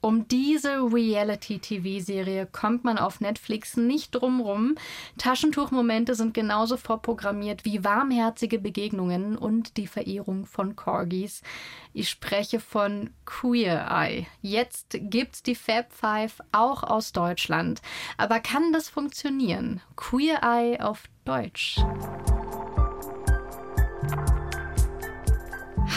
Um diese Reality-TV-Serie kommt man auf Netflix nicht drumrum. Taschentuchmomente sind genauso vorprogrammiert wie warmherzige Begegnungen und die Verehrung von Corgis. Ich spreche von Queer Eye. Jetzt gibt's die Fab Five auch aus Deutschland. Aber kann das funktionieren? Queer Eye auf Deutsch.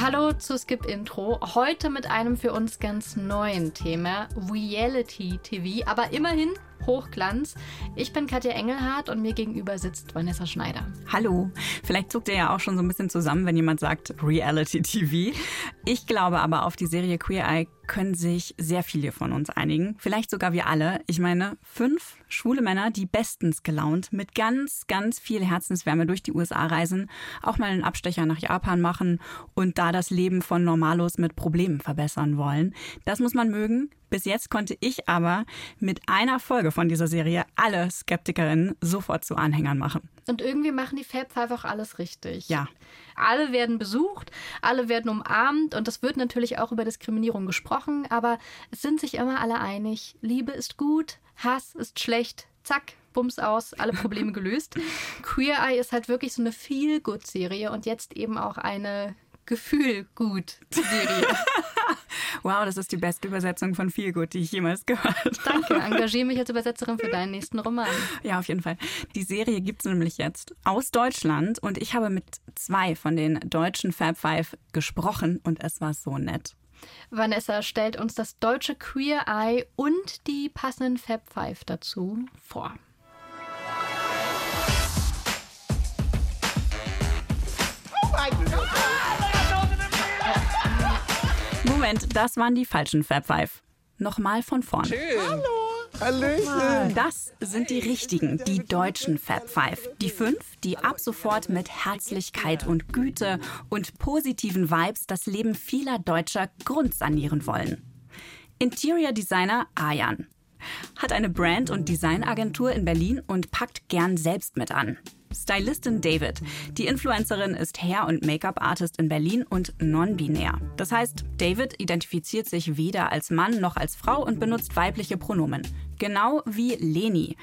Hallo zu Skip Intro. Heute mit einem für uns ganz neuen Thema, Reality TV, aber immerhin Hochglanz. Ich bin Katja Engelhardt und mir gegenüber sitzt Vanessa Schneider. Hallo. Vielleicht zuckt ihr ja auch schon so ein bisschen zusammen, wenn jemand sagt Reality TV. Ich glaube aber auf die Serie Queer Eye können sich sehr viele von uns einigen. Vielleicht sogar wir alle. Ich meine, fünf schwule Männer, die bestens gelaunt mit ganz, ganz viel Herzenswärme durch die USA reisen, auch mal einen Abstecher nach Japan machen und da das Leben von Normalos mit Problemen verbessern wollen. Das muss man mögen. Bis jetzt konnte ich aber mit einer Folge von dieser Serie alle Skeptikerinnen sofort zu Anhängern machen. Und irgendwie machen die Fab Five auch alles richtig. Ja. Alle werden besucht, alle werden umarmt und es wird natürlich auch über Diskriminierung gesprochen, aber es sind sich immer alle einig, Liebe ist gut, Hass ist schlecht, zack, Bums aus, alle Probleme gelöst. Queer Eye ist halt wirklich so eine Feel-Good-Serie und jetzt eben auch eine Gefühl-Gut-Serie. wow, das ist die beste Übersetzung von Feel Good, die ich jemals gehört habe. Danke, engagiere mich als Übersetzerin für deinen nächsten Roman. Ja, auf jeden Fall. Die Serie gibt es nämlich jetzt aus Deutschland und ich habe mit zwei von den deutschen Fab Five gesprochen und es war so nett. Vanessa stellt uns das deutsche Queer Eye und die passenden Fab Five dazu vor. Moment, das waren die falschen Fab Five. Nochmal von vorne. Schön. Hallo. Hallöchen. Das sind die richtigen, die deutschen Fab Five. Die fünf, die ab sofort mit Herzlichkeit und Güte und positiven Vibes das Leben vieler Deutscher grundsanieren wollen. Interior Designer Ayan hat eine Brand- und Designagentur in Berlin und packt gern selbst mit an. Stylistin David. Die Influencerin ist Hair- und Make-up-Artist in Berlin und non-binär. Das heißt, David identifiziert sich weder als Mann noch als Frau und benutzt weibliche Pronomen. Genau wie Leni.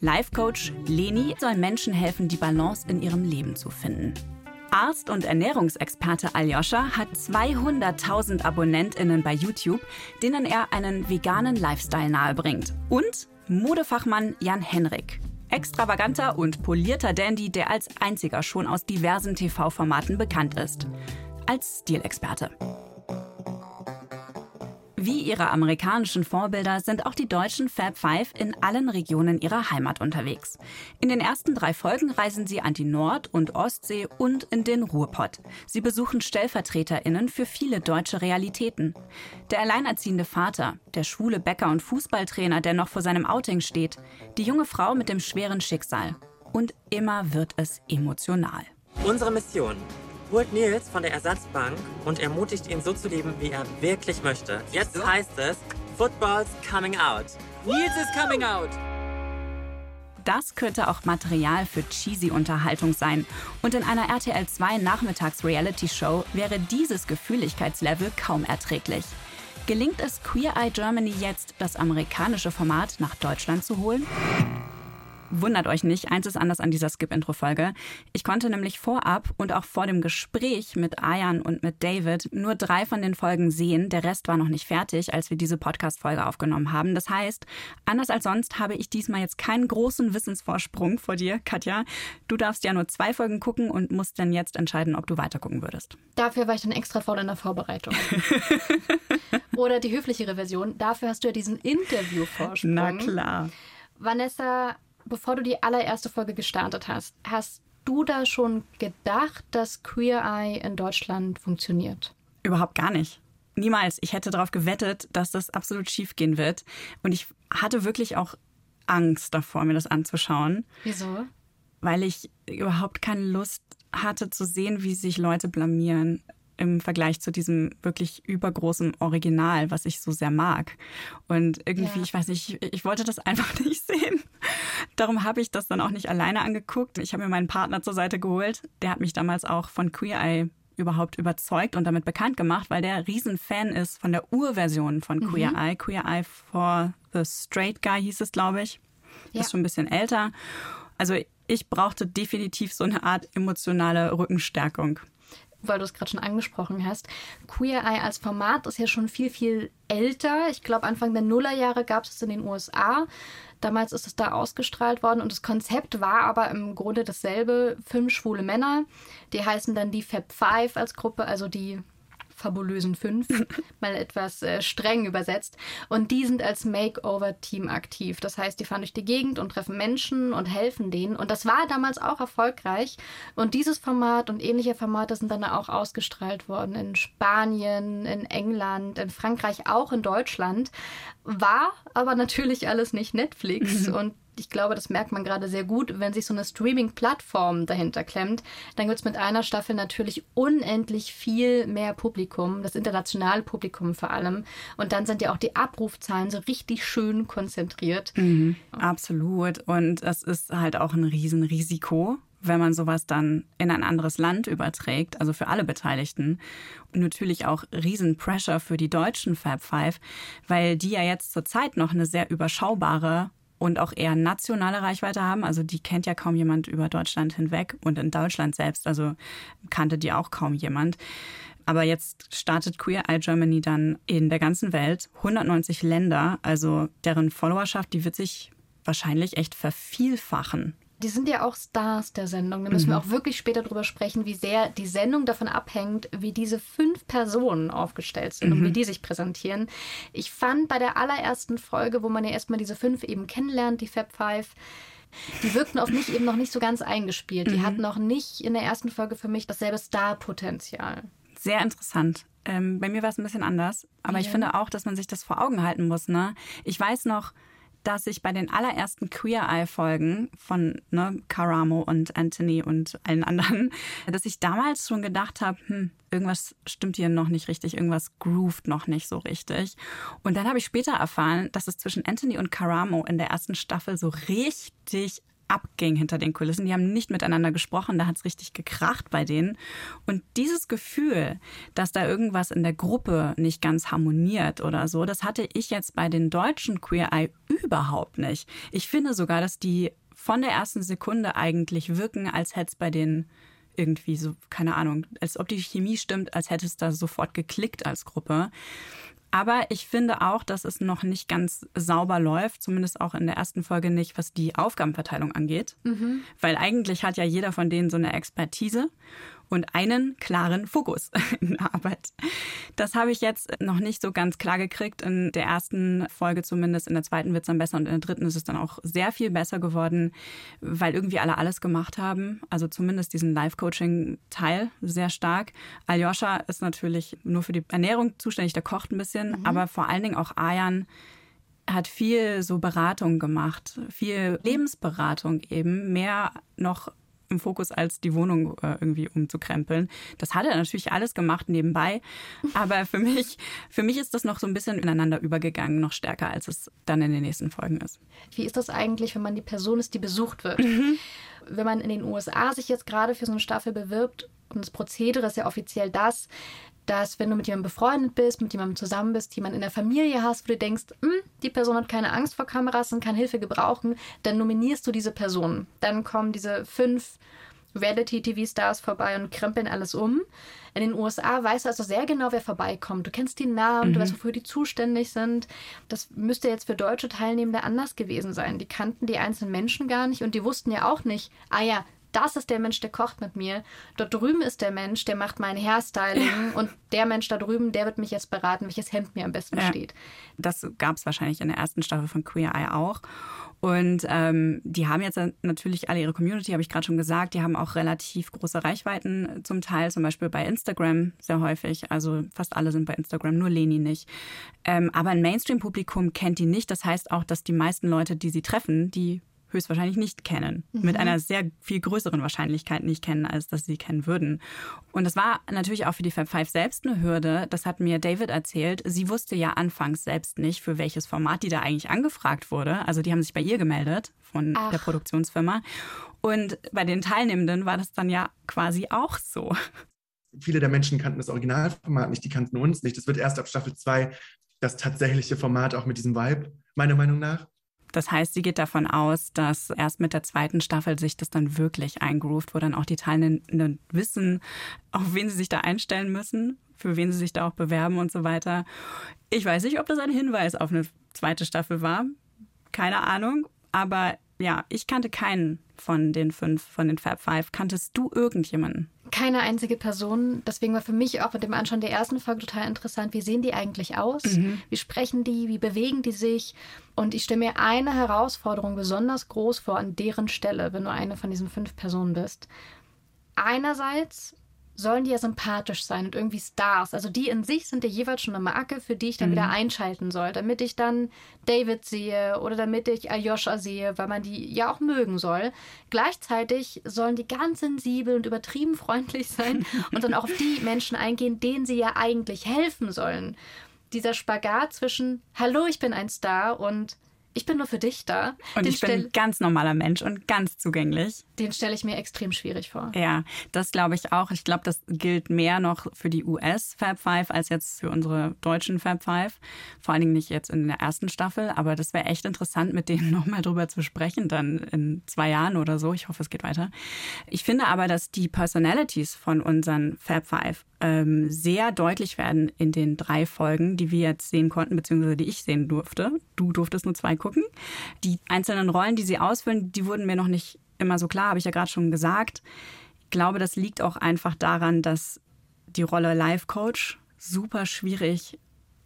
Life-Coach Leni soll Menschen helfen, die Balance in ihrem Leben zu finden. Arzt und Ernährungsexperte Aljoscha hat 200.000 AbonnentInnen bei YouTube, denen er einen veganen Lifestyle nahebringt. Und Modefachmann Jan Henrik. Extravaganter und polierter Dandy, der als einziger schon aus diversen TV-Formaten bekannt ist. Als Stilexperte. Wie ihre amerikanischen Vorbilder sind auch die deutschen Fab Five in allen Regionen ihrer Heimat unterwegs. In den ersten drei Folgen reisen sie an die Nord- und Ostsee und in den Ruhrpott. Sie besuchen StellvertreterInnen für viele deutsche Realitäten. Der alleinerziehende Vater, der schwule Bäcker und Fußballtrainer, der noch vor seinem Outing steht, die junge Frau mit dem schweren Schicksal. Und immer wird es emotional. Unsere Mission holt Nils von der Ersatzbank und ermutigt ihn so zu leben, wie er wirklich möchte. Jetzt heißt es, Football's coming out. Nils is coming out. Das könnte auch Material für cheesy Unterhaltung sein. Und in einer RTL 2 Nachmittags-Reality-Show wäre dieses Gefühligkeitslevel kaum erträglich. Gelingt es Queer Eye Germany jetzt, das amerikanische Format nach Deutschland zu holen? Wundert euch nicht, eins ist anders an dieser Skip-Intro-Folge. Ich konnte nämlich vorab und auch vor dem Gespräch mit Ayan und mit David nur drei von den Folgen sehen. Der Rest war noch nicht fertig, als wir diese Podcast-Folge aufgenommen haben. Das heißt, anders als sonst habe ich diesmal jetzt keinen großen Wissensvorsprung vor dir, Katja. Du darfst ja nur zwei Folgen gucken und musst dann jetzt entscheiden, ob du weitergucken würdest. Dafür war ich dann extra faul in der Vorbereitung. Oder die höflichere Version, dafür hast du ja diesen Interview-Vorsprung. Na klar. Vanessa, bevor du die allererste Folge gestartet hast, hast du da schon gedacht, dass Queer Eye in Deutschland funktioniert? Überhaupt gar nicht. Niemals. Ich hätte darauf gewettet, dass das absolut schief gehen wird. Und ich hatte wirklich auch Angst davor, mir das anzuschauen. Wieso? Weil ich überhaupt keine Lust hatte zu sehen, wie sich Leute blamieren im Vergleich zu diesem wirklich übergroßen Original, was ich so sehr mag. Und irgendwie, Ja. ich weiß nicht, ich, ich wollte das einfach nicht sehen. Darum habe ich das dann auch nicht alleine angeguckt. Ich habe mir meinen Partner zur Seite geholt. Der hat mich damals auch von Queer Eye überhaupt überzeugt und damit bekannt gemacht, weil der Riesenfan ist von der Urversion von Queer mhm. Eye. Queer Eye for the Straight Guy hieß es, glaube ich. Ja. Ist schon ein bisschen älter. Also ich brauchte definitiv so eine Art emotionale Rückenstärkung weil du es gerade schon angesprochen hast. Queer Eye als Format ist ja schon viel, viel älter. Ich glaube, Anfang der Nullerjahre gab es es in den USA. Damals ist es da ausgestrahlt worden und das Konzept war aber im Grunde dasselbe. Fünf schwule Männer, die heißen dann die Fab Five als Gruppe, also die fabulösen fünf, mal etwas äh, streng übersetzt. Und die sind als Makeover-Team aktiv. Das heißt, die fahren durch die Gegend und treffen Menschen und helfen denen. Und das war damals auch erfolgreich. Und dieses Format und ähnliche Formate sind dann auch ausgestrahlt worden in Spanien, in England, in Frankreich, auch in Deutschland. War aber natürlich alles nicht Netflix. und ich glaube, das merkt man gerade sehr gut, wenn sich so eine Streaming-Plattform dahinter klemmt, dann gibt es mit einer Staffel natürlich unendlich viel mehr Publikum, das internationale Publikum vor allem. Und dann sind ja auch die Abrufzahlen so richtig schön konzentriert. Mhm, absolut. Und es ist halt auch ein Riesenrisiko, wenn man sowas dann in ein anderes Land überträgt, also für alle Beteiligten. Und natürlich auch Riesenpressure für die deutschen Fab Five, weil die ja jetzt zurzeit noch eine sehr überschaubare und auch eher nationale Reichweite haben. Also die kennt ja kaum jemand über Deutschland hinweg und in Deutschland selbst, also kannte die auch kaum jemand. Aber jetzt startet Queer Eye Germany dann in der ganzen Welt, 190 Länder, also deren Followerschaft, die wird sich wahrscheinlich echt vervielfachen die sind ja auch Stars der Sendung. Da müssen mhm. wir auch wirklich später drüber sprechen, wie sehr die Sendung davon abhängt, wie diese fünf Personen aufgestellt sind mhm. und wie die sich präsentieren. Ich fand bei der allerersten Folge, wo man ja erstmal diese fünf eben kennenlernt, die Fab Five, die wirkten auf mich eben noch nicht so ganz eingespielt. Die mhm. hatten noch nicht in der ersten Folge für mich dasselbe Star-Potenzial. Sehr interessant. Ähm, bei mir war es ein bisschen anders. Aber ja. ich finde auch, dass man sich das vor Augen halten muss. Ne? Ich weiß noch, dass ich bei den allerersten Queer Eye Folgen von ne, Karamo und Anthony und allen anderen, dass ich damals schon gedacht habe, hm, irgendwas stimmt hier noch nicht richtig, irgendwas grooved noch nicht so richtig. Und dann habe ich später erfahren, dass es zwischen Anthony und Karamo in der ersten Staffel so richtig abging hinter den Kulissen. Die haben nicht miteinander gesprochen, da hat es richtig gekracht bei denen. Und dieses Gefühl, dass da irgendwas in der Gruppe nicht ganz harmoniert oder so, das hatte ich jetzt bei den deutschen Queer Eye überhaupt nicht. Ich finde sogar, dass die von der ersten Sekunde eigentlich wirken, als hätte es bei denen irgendwie so, keine Ahnung, als ob die Chemie stimmt, als hätte es da sofort geklickt als Gruppe. Aber ich finde auch, dass es noch nicht ganz sauber läuft, zumindest auch in der ersten Folge nicht, was die Aufgabenverteilung angeht. Mhm. Weil eigentlich hat ja jeder von denen so eine Expertise und einen klaren Fokus in der Arbeit. Das habe ich jetzt noch nicht so ganz klar gekriegt. In der ersten Folge zumindest, in der zweiten wird es dann besser und in der dritten ist es dann auch sehr viel besser geworden, weil irgendwie alle alles gemacht haben. Also zumindest diesen Live-Coaching-Teil sehr stark. Aljoscha ist natürlich nur für die Ernährung zuständig, der kocht ein bisschen, mhm. aber vor allen Dingen auch Ayan hat viel so Beratung gemacht, viel Lebensberatung eben, mehr noch im Fokus, als die Wohnung äh, irgendwie umzukrempeln. Das hat er natürlich alles gemacht nebenbei. Aber für mich, für mich ist das noch so ein bisschen ineinander übergegangen, noch stärker, als es dann in den nächsten Folgen ist. Wie ist das eigentlich, wenn man die Person ist, die besucht wird? Mhm. Wenn man in den USA sich jetzt gerade für so eine Staffel bewirbt, und das Prozedere ist ja offiziell das, dass wenn du mit jemandem befreundet bist, mit jemandem zusammen bist, jemanden in der Familie hast, wo du denkst, hm, die Person hat keine Angst vor Kameras und kann Hilfe gebrauchen, dann nominierst du diese Person. Dann kommen diese fünf Reality-TV-Stars vorbei und krempeln alles um. In den USA weißt du also sehr genau, wer vorbeikommt. Du kennst die Namen, mhm. du weißt, wofür die zuständig sind. Das müsste jetzt für deutsche Teilnehmende anders gewesen sein. Die kannten die einzelnen Menschen gar nicht und die wussten ja auch nicht, ah ja, das ist der Mensch, der kocht mit mir. Dort drüben ist der Mensch, der macht mein Hairstyling. und der Mensch da drüben, der wird mich jetzt beraten, welches Hemd mir am besten ja. steht. Das gab es wahrscheinlich in der ersten Staffel von Queer Eye auch. Und ähm, die haben jetzt natürlich alle ihre Community, habe ich gerade schon gesagt. Die haben auch relativ große Reichweiten zum Teil, zum Beispiel bei Instagram sehr häufig. Also fast alle sind bei Instagram, nur Leni nicht. Ähm, aber ein Mainstream-Publikum kennt die nicht. Das heißt auch, dass die meisten Leute, die sie treffen, die höchstwahrscheinlich nicht kennen. Mhm. Mit einer sehr viel größeren Wahrscheinlichkeit nicht kennen, als dass sie kennen würden. Und das war natürlich auch für die Fab Five selbst eine Hürde. Das hat mir David erzählt. Sie wusste ja anfangs selbst nicht, für welches Format die da eigentlich angefragt wurde. Also die haben sich bei ihr gemeldet von Ach. der Produktionsfirma. Und bei den Teilnehmenden war das dann ja quasi auch so. viele der Menschen kannten das Originalformat nicht, die kannten uns nicht. Das wird erst ab Staffel 2 das tatsächliche Format auch mit diesem Vibe, meiner Meinung nach. Das heißt, sie geht davon aus, dass erst mit der zweiten Staffel sich das dann wirklich eingroovt, wo dann auch die Teilnehmenden wissen, auf wen sie sich da einstellen müssen, für wen sie sich da auch bewerben und so weiter. Ich weiß nicht, ob das ein Hinweis auf eine zweite Staffel war. Keine Ahnung. Aber ja, ich kannte keinen von den fünf, von den Fab Five. Kanntest du irgendjemanden? Keine einzige Person. Deswegen war für mich auch mit dem Anschauen der ersten Folge total interessant. Wie sehen die eigentlich aus? Mhm. Wie sprechen die? Wie bewegen die sich? Und ich stelle mir eine Herausforderung besonders groß vor an deren Stelle, wenn du eine von diesen fünf Personen bist. Einerseits sollen die ja sympathisch sein und irgendwie Stars. Also die in sich sind ja jeweils schon eine Marke, für die ich dann mhm. wieder einschalten soll, damit ich dann David sehe oder damit ich Ayosha sehe, weil man die ja auch mögen soll. Gleichzeitig sollen die ganz sensibel und übertrieben freundlich sein und dann auch auf die Menschen eingehen, denen sie ja eigentlich helfen sollen. Dieser Spagat zwischen Hallo, ich bin ein Star und ich bin nur für dich da. Und den ich bin ein ganz normaler Mensch und ganz zugänglich. Den stelle ich mir extrem schwierig vor. Ja, das glaube ich auch. Ich glaube, das gilt mehr noch für die US Fab Five als jetzt für unsere deutschen Fab Five. Vor allen Dingen nicht jetzt in der ersten Staffel, aber das wäre echt interessant, mit denen nochmal drüber zu sprechen, dann in zwei Jahren oder so. Ich hoffe, es geht weiter. Ich finde aber, dass die Personalities von unseren Fab Five ähm, sehr deutlich werden in den drei Folgen, die wir jetzt sehen konnten, beziehungsweise die ich sehen durfte. Du durftest nur zwei gucken. Die einzelnen Rollen, die sie ausfüllen, die wurden mir noch nicht immer so klar, habe ich ja gerade schon gesagt. Ich glaube, das liegt auch einfach daran, dass die Rolle Life Coach super schwierig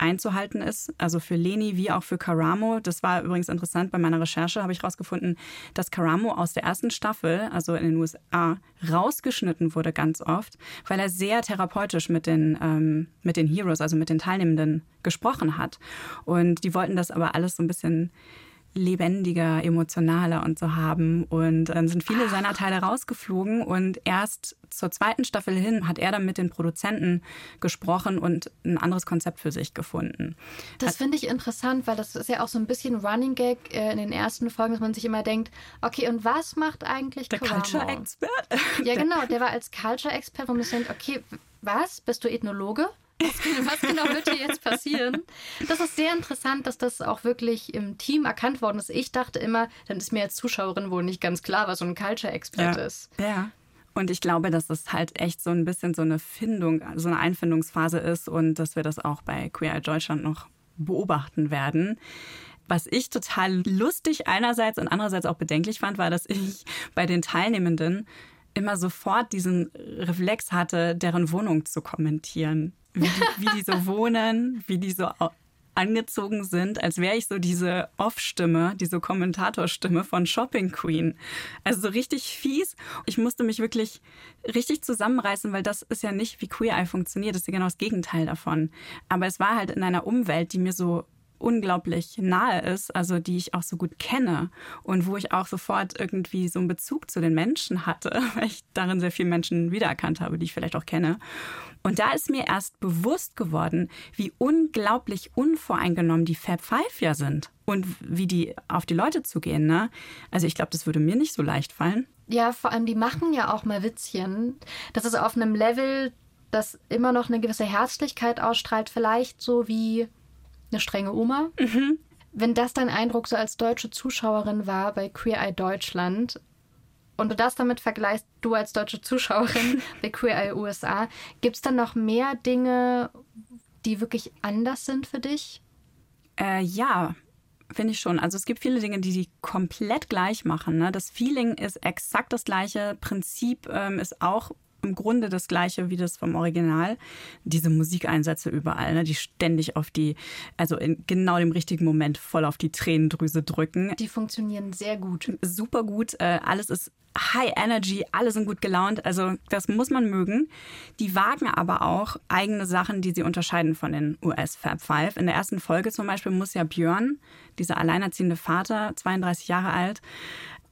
einzuhalten ist. Also für Leni wie auch für Karamo. Das war übrigens interessant. Bei meiner Recherche habe ich herausgefunden, dass Karamo aus der ersten Staffel, also in den USA, rausgeschnitten wurde ganz oft, weil er sehr therapeutisch mit den, ähm, mit den Heroes, also mit den Teilnehmenden gesprochen hat. Und die wollten das aber alles so ein bisschen lebendiger, emotionaler und so haben. Und dann sind viele seiner Teile rausgeflogen und erst zur zweiten Staffel hin hat er dann mit den Produzenten gesprochen und ein anderes Konzept für sich gefunden. Das finde ich interessant, weil das ist ja auch so ein bisschen Running Gag äh, in den ersten Folgen, dass man sich immer denkt, okay, und was macht eigentlich der Culture Expert? Ja, genau, der war als Culture Expert, wo man sich denkt, okay, was? Bist du Ethnologe? Was genau wird hier jetzt passieren? Das ist sehr interessant, dass das auch wirklich im Team erkannt worden ist. Ich dachte immer, dann ist mir als Zuschauerin wohl nicht ganz klar, was so ein Culture-Expert ja. ist. Ja. Und ich glaube, dass es halt echt so ein bisschen so eine Findung, so eine Einfindungsphase ist und dass wir das auch bei Queer Eye Deutschland noch beobachten werden. Was ich total lustig einerseits und andererseits auch bedenklich fand, war, dass ich bei den Teilnehmenden immer sofort diesen Reflex hatte, deren Wohnung zu kommentieren wie die, wie die so wohnen, wie die so angezogen sind, als wäre ich so diese Off-Stimme, diese Kommentatorstimme von Shopping Queen. Also so richtig fies. Ich musste mich wirklich richtig zusammenreißen, weil das ist ja nicht, wie Queer Eye funktioniert. Das ist ja genau das Gegenteil davon. Aber es war halt in einer Umwelt, die mir so unglaublich nahe ist, also die ich auch so gut kenne und wo ich auch sofort irgendwie so einen Bezug zu den Menschen hatte, weil ich darin sehr viele Menschen wiedererkannt habe, die ich vielleicht auch kenne. Und da ist mir erst bewusst geworden, wie unglaublich unvoreingenommen die Fab Five ja sind und wie die auf die Leute zugehen. Ne? Also ich glaube, das würde mir nicht so leicht fallen. Ja, vor allem die machen ja auch mal Witzchen. Das ist auf einem Level, das immer noch eine gewisse Herzlichkeit ausstrahlt, vielleicht so wie eine strenge Oma. Mhm. Wenn das dein Eindruck so als deutsche Zuschauerin war bei Queer Eye Deutschland und du das damit vergleichst, du als deutsche Zuschauerin bei Queer Eye USA, gibt es dann noch mehr Dinge, die wirklich anders sind für dich? Äh, ja, finde ich schon. Also es gibt viele Dinge, die die komplett gleich machen. Ne? Das Feeling ist exakt das gleiche, Prinzip ähm, ist auch im Grunde das gleiche wie das vom Original. Diese Musikeinsätze überall, ne, die ständig auf die, also in genau dem richtigen Moment voll auf die Tränendrüse drücken. Die funktionieren sehr gut. Super gut. Äh, alles ist High Energy, alle sind gut gelaunt. Also das muss man mögen. Die wagen aber auch eigene Sachen, die sie unterscheiden von den US Fab Five. In der ersten Folge zum Beispiel muss ja Björn, dieser alleinerziehende Vater, 32 Jahre alt,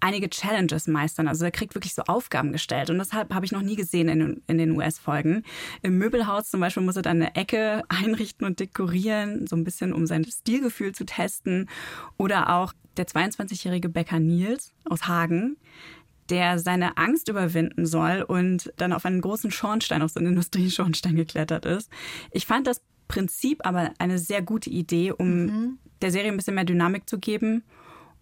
einige Challenges meistern. Also er kriegt wirklich so Aufgaben gestellt. Und das habe ich noch nie gesehen in, in den US-Folgen. Im Möbelhaus zum Beispiel muss er dann eine Ecke einrichten und dekorieren, so ein bisschen um sein Stilgefühl zu testen. Oder auch der 22-jährige Bäcker Nils aus Hagen der seine Angst überwinden soll und dann auf einen großen Schornstein, auf so einen Industrieschornstein geklettert ist. Ich fand das Prinzip aber eine sehr gute Idee, um mhm. der Serie ein bisschen mehr Dynamik zu geben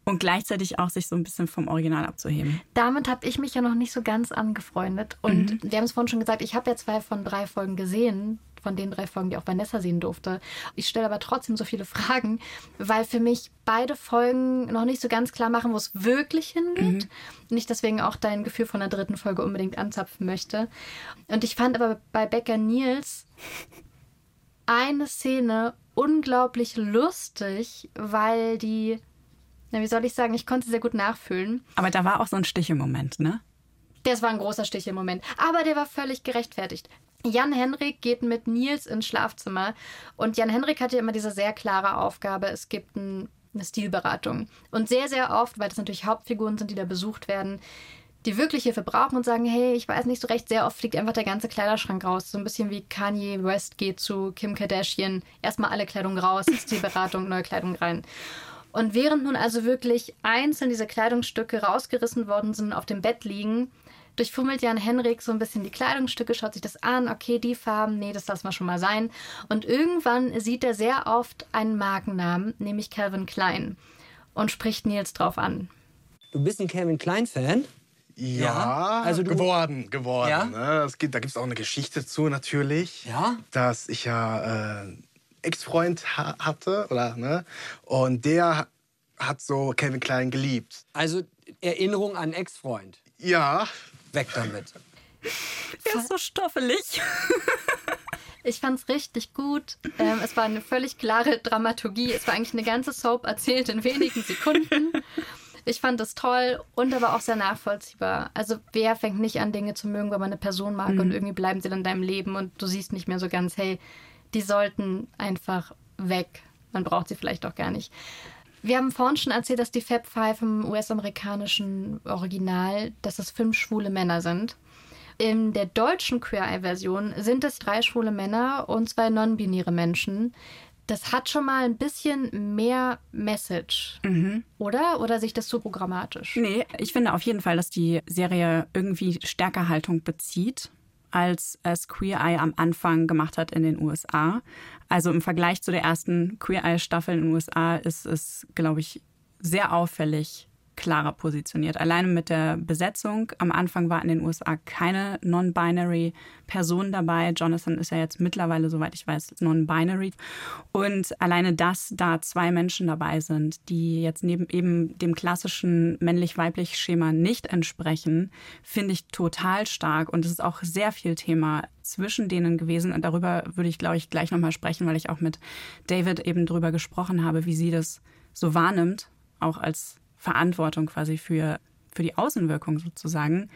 und gleichzeitig auch sich so ein bisschen vom Original abzuheben. Damit habe ich mich ja noch nicht so ganz angefreundet. Und mhm. wir haben es vorhin schon gesagt, ich habe ja zwei von drei Folgen gesehen, von den drei Folgen, die auch Vanessa sehen durfte. Ich stelle aber trotzdem so viele Fragen, weil für mich beide Folgen noch nicht so ganz klar machen, wo es wirklich hingeht. Mhm. Nicht deswegen auch dein Gefühl von der dritten Folge unbedingt anzapfen möchte. Und ich fand aber bei Becker Nils eine Szene unglaublich lustig, weil die na, wie soll ich sagen, ich konnte sehr gut nachfühlen. Aber da war auch so ein Stich im Moment, ne? Das war ein großer Stich im Moment. Aber der war völlig gerechtfertigt. Jan Henrik geht mit Nils ins Schlafzimmer und Jan Henrik hat ja immer diese sehr klare Aufgabe, es gibt ein, eine Stilberatung. Und sehr, sehr oft, weil das natürlich Hauptfiguren sind, die da besucht werden, die wirklich Hilfe brauchen und sagen, hey, ich weiß nicht so recht, sehr oft fliegt einfach der ganze Kleiderschrank raus. So ein bisschen wie Kanye West geht zu Kim Kardashian. Erstmal alle Kleidung raus, Stilberatung, neue Kleidung rein. Und während nun also wirklich einzeln diese Kleidungsstücke rausgerissen worden sind und auf dem Bett liegen, durchfummelt Jan Henrik so ein bisschen die Kleidungsstücke, schaut sich das an, okay, die Farben, nee, das lassen wir schon mal sein. Und irgendwann sieht er sehr oft einen Markennamen, nämlich Calvin Klein, und spricht Nils drauf an. Du bist ein Calvin Klein-Fan? Ja, ja, also du, geworden, geworden. Ja? Ne? Gibt, da gibt es auch eine Geschichte zu natürlich. Ja? Dass ich ja äh, Ex-Freund ha hatte, oder, ne? Und der hat so Calvin Klein geliebt. Also Erinnerung an Ex-Freund? Ja. Weg damit. Er ist so stoffelig. Ich fand es richtig gut. Ähm, es war eine völlig klare Dramaturgie. Es war eigentlich eine ganze Soap erzählt in wenigen Sekunden. Ich fand es toll und aber auch sehr nachvollziehbar. Also wer fängt nicht an, Dinge zu mögen, wenn man eine Person mag mhm. und irgendwie bleiben sie dann in deinem Leben und du siehst nicht mehr so ganz, hey, die sollten einfach weg. Man braucht sie vielleicht auch gar nicht. Wir haben vorhin schon erzählt, dass die Fab Five im US-amerikanischen Original, dass es fünf schwule Männer sind. In der deutschen Queer Eye-Version sind es drei schwule Männer und zwei non-binäre Menschen. Das hat schon mal ein bisschen mehr Message, mhm. oder? Oder sich das so programmatisch? Nee, ich finde auf jeden Fall, dass die Serie irgendwie stärker Haltung bezieht als es Queer Eye am Anfang gemacht hat in den USA. Also im Vergleich zu der ersten Queer Eye Staffel in den USA ist es, glaube ich, sehr auffällig klarer positioniert. Alleine mit der Besetzung. Am Anfang war in den USA keine non-binary Person dabei. Jonathan ist ja jetzt mittlerweile, soweit ich weiß, non-binary. Und alleine, dass da zwei Menschen dabei sind, die jetzt neben eben dem klassischen männlich-weiblich Schema nicht entsprechen, finde ich total stark. Und es ist auch sehr viel Thema zwischen denen gewesen. Und darüber würde ich, glaube ich, gleich nochmal sprechen, weil ich auch mit David eben drüber gesprochen habe, wie sie das so wahrnimmt, auch als Verantwortung quasi für, für die Außenwirkung sozusagen.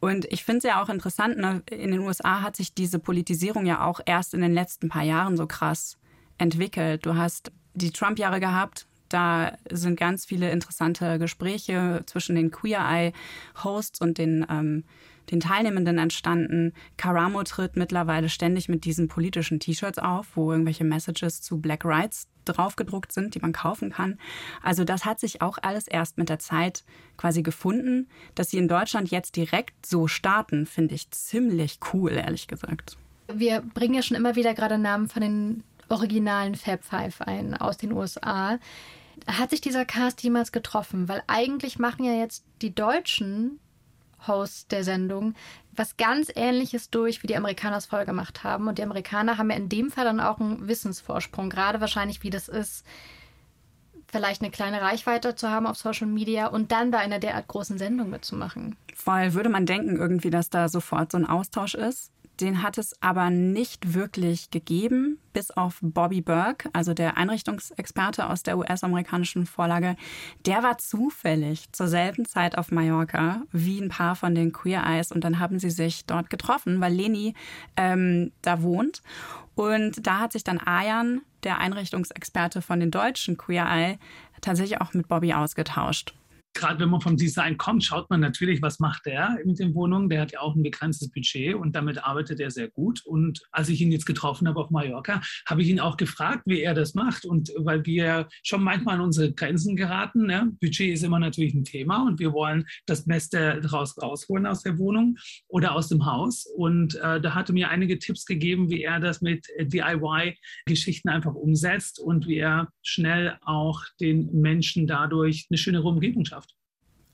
Und ich finde es ja auch interessant, ne? in den USA hat sich diese Politisierung ja auch erst in den letzten paar Jahren so krass entwickelt. Du hast die Trump-Jahre gehabt, da sind ganz viele interessante Gespräche zwischen den Queer Eye-Hosts und den ähm, den Teilnehmenden entstanden. Karamo tritt mittlerweile ständig mit diesen politischen T-Shirts auf, wo irgendwelche Messages zu Black Rights draufgedruckt sind, die man kaufen kann. Also das hat sich auch alles erst mit der Zeit quasi gefunden. Dass sie in Deutschland jetzt direkt so starten, finde ich ziemlich cool, ehrlich gesagt. Wir bringen ja schon immer wieder gerade Namen von den originalen Fab Five ein aus den USA. Hat sich dieser Cast jemals getroffen? Weil eigentlich machen ja jetzt die Deutschen Host der Sendung, was ganz Ähnliches durch, wie die Amerikaner es vorher gemacht haben. Und die Amerikaner haben ja in dem Fall dann auch einen Wissensvorsprung, gerade wahrscheinlich, wie das ist, vielleicht eine kleine Reichweite zu haben auf Social Media und dann bei einer derart großen Sendung mitzumachen. Voll würde man denken irgendwie, dass da sofort so ein Austausch ist. Den hat es aber nicht wirklich gegeben, bis auf Bobby Burke, also der Einrichtungsexperte aus der US-amerikanischen Vorlage. Der war zufällig zur selben Zeit auf Mallorca wie ein paar von den Queer Eyes und dann haben sie sich dort getroffen, weil Leni ähm, da wohnt. Und da hat sich dann Ayan, der Einrichtungsexperte von den deutschen Queer Eye, tatsächlich auch mit Bobby ausgetauscht. Gerade wenn man vom Design kommt, schaut man natürlich, was macht der mit den Wohnungen. Der hat ja auch ein begrenztes Budget und damit arbeitet er sehr gut. Und als ich ihn jetzt getroffen habe auf Mallorca, habe ich ihn auch gefragt, wie er das macht. Und weil wir schon manchmal an unsere Grenzen geraten, ne? Budget ist immer natürlich ein Thema und wir wollen das Beste daraus rausholen aus der Wohnung oder aus dem Haus. Und äh, da hatte mir einige Tipps gegeben, wie er das mit DIY-Geschichten einfach umsetzt und wie er schnell auch den Menschen dadurch eine schönere Umgebung schafft.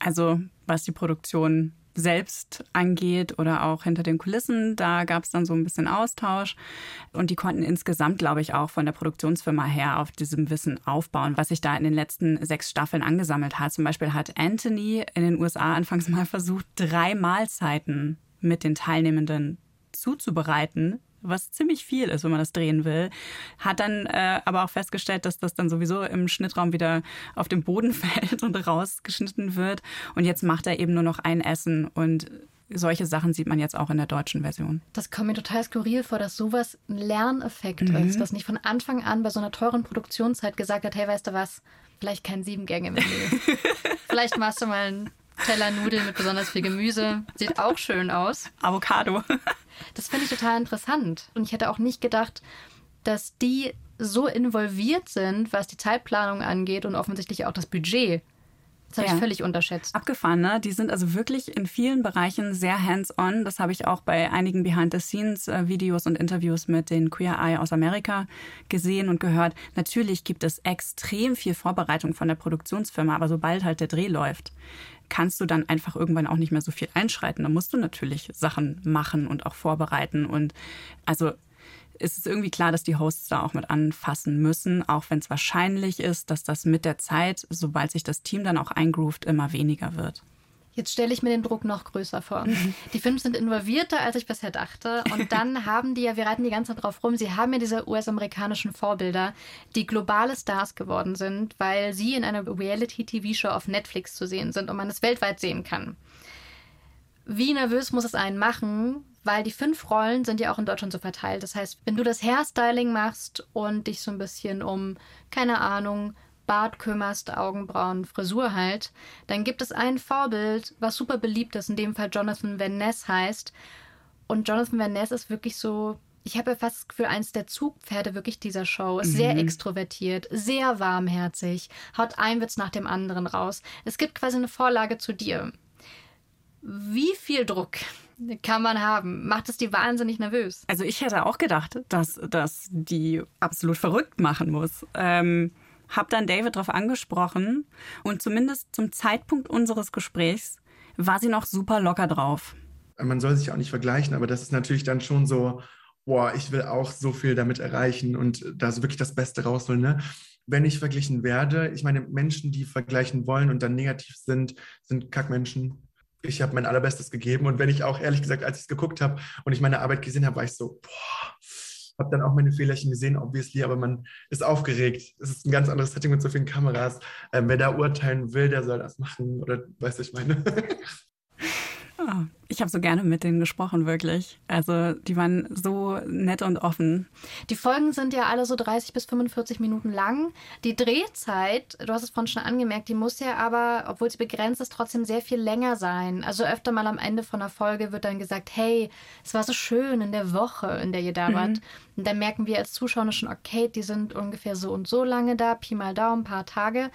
Also was die Produktion selbst angeht oder auch hinter den Kulissen. Da gab es dann so ein bisschen Austausch und die konnten insgesamt, glaube ich, auch von der Produktionsfirma her auf diesem Wissen aufbauen, was sich da in den letzten sechs Staffeln angesammelt hat. Zum Beispiel hat Anthony in den USA anfangs mal versucht, drei Mahlzeiten mit den Teilnehmenden zuzubereiten was ziemlich viel ist, wenn man das drehen will. Hat dann äh, aber auch festgestellt, dass das dann sowieso im Schnittraum wieder auf den Boden fällt und rausgeschnitten wird. Und jetzt macht er eben nur noch ein Essen und solche Sachen sieht man jetzt auch in der deutschen Version. Das kommt mir total skurril vor, dass sowas ein Lerneffekt mhm. ist, dass nicht von Anfang an bei so einer teuren Produktionszeit gesagt hat, hey, weißt du was, vielleicht kein Sieben-Gänge-Menü. vielleicht machst du mal einen Teller Nudeln mit besonders viel Gemüse. Sieht auch schön aus. Avocado. Das finde ich total interessant. Und ich hätte auch nicht gedacht, dass die so involviert sind, was die Zeitplanung angeht und offensichtlich auch das Budget. Das habe ja. ich völlig unterschätzt. Abgefahren, ne? Die sind also wirklich in vielen Bereichen sehr hands-on. Das habe ich auch bei einigen Behind-the-Scenes-Videos und Interviews mit den Queer Eye aus Amerika gesehen und gehört. Natürlich gibt es extrem viel Vorbereitung von der Produktionsfirma, aber sobald halt der Dreh läuft, kannst du dann einfach irgendwann auch nicht mehr so viel einschreiten. Da musst du natürlich Sachen machen und auch vorbereiten. Und also ist es irgendwie klar, dass die Hosts da auch mit anfassen müssen, auch wenn es wahrscheinlich ist, dass das mit der Zeit, sobald sich das Team dann auch eingroovt, immer weniger wird. Jetzt stelle ich mir den Druck noch größer vor. Die Filme sind involvierter, als ich bisher dachte. Und dann haben die ja, wir reiten die ganze Zeit drauf rum, sie haben ja diese US-amerikanischen Vorbilder, die globale Stars geworden sind, weil sie in einer Reality-TV-Show auf Netflix zu sehen sind und man es weltweit sehen kann. Wie nervös muss es einen machen, weil die fünf Rollen sind ja auch in Deutschland so verteilt. Das heißt, wenn du das Hairstyling machst und dich so ein bisschen um, keine Ahnung, Bart kümmerst, Augenbrauen, Frisur halt, dann gibt es ein Vorbild, was super beliebt ist, in dem Fall Jonathan Van Ness heißt. Und Jonathan Van Ness ist wirklich so, ich habe ja fast das Gefühl, eins der Zugpferde wirklich dieser Show. Ist mhm. sehr extrovertiert, sehr warmherzig, haut ein Witz nach dem anderen raus. Es gibt quasi eine Vorlage zu dir. Wie viel Druck kann man haben? Macht es die wahnsinnig nervös? Also ich hätte auch gedacht, dass das die absolut verrückt machen muss. Ähm habe dann David darauf angesprochen und zumindest zum Zeitpunkt unseres Gesprächs war sie noch super locker drauf. Man soll sich auch nicht vergleichen, aber das ist natürlich dann schon so, boah, ich will auch so viel damit erreichen und da wirklich das Beste rausholen. Ne? Wenn ich verglichen werde, ich meine, Menschen, die vergleichen wollen und dann negativ sind, sind Kackmenschen. Ich habe mein Allerbestes gegeben und wenn ich auch ehrlich gesagt, als ich es geguckt habe und ich meine Arbeit gesehen habe, war ich so, boah, habe dann auch meine Fehlerchen gesehen, obviously, aber man ist aufgeregt. Es ist ein ganz anderes Setting mit so vielen Kameras. Ähm, wer da urteilen will, der soll das machen oder weißt du, ich meine. Ich habe so gerne mit denen gesprochen, wirklich. Also die waren so nett und offen. Die Folgen sind ja alle so 30 bis 45 Minuten lang. Die Drehzeit, du hast es vorhin schon angemerkt, die muss ja aber, obwohl sie begrenzt ist, trotzdem sehr viel länger sein. Also öfter mal am Ende von einer Folge wird dann gesagt, hey, es war so schön in der Woche, in der ihr da wart. Mhm. Und dann merken wir als Zuschauer schon, okay, die sind ungefähr so und so lange da, Pi mal Daumen, ein paar Tage.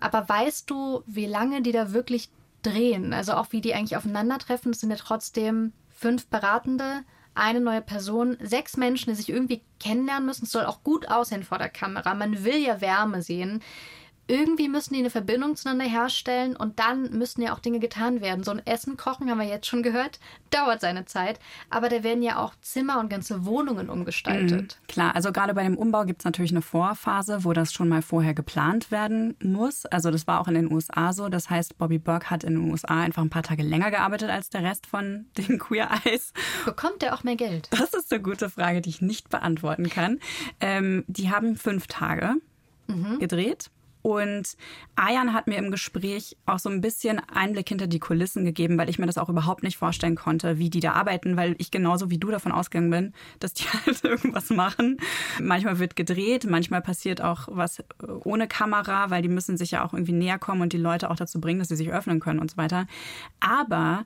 Aber weißt du, wie lange die da wirklich drehen. Also auch wie die eigentlich aufeinandertreffen. Es sind ja trotzdem fünf Beratende, eine neue Person, sechs Menschen, die sich irgendwie kennenlernen müssen. Es soll auch gut aussehen vor der Kamera. Man will ja Wärme sehen irgendwie müssen die eine Verbindung zueinander herstellen und dann müssen ja auch Dinge getan werden. So ein Essen kochen, haben wir jetzt schon gehört, dauert seine Zeit. Aber da werden ja auch Zimmer und ganze Wohnungen umgestaltet. Mhm, klar, also gerade bei dem Umbau gibt es natürlich eine Vorphase, wo das schon mal vorher geplant werden muss. Also das war auch in den USA so. Das heißt, Bobby Burke hat in den USA einfach ein paar Tage länger gearbeitet als der Rest von den Queer Eyes. Bekommt er auch mehr Geld? Das ist eine gute Frage, die ich nicht beantworten kann. Ähm, die haben fünf Tage mhm. gedreht Und Ayan hat mir im Gespräch auch so ein bisschen Einblick hinter die Kulissen gegeben, weil ich mir das auch überhaupt nicht vorstellen konnte, wie die da arbeiten, weil ich genauso wie du davon ausgegangen bin, dass die halt irgendwas machen. Manchmal wird gedreht, manchmal passiert auch was ohne Kamera, weil die müssen sich ja auch irgendwie näher kommen und die Leute auch dazu bringen, dass sie sich öffnen können und so weiter. Aber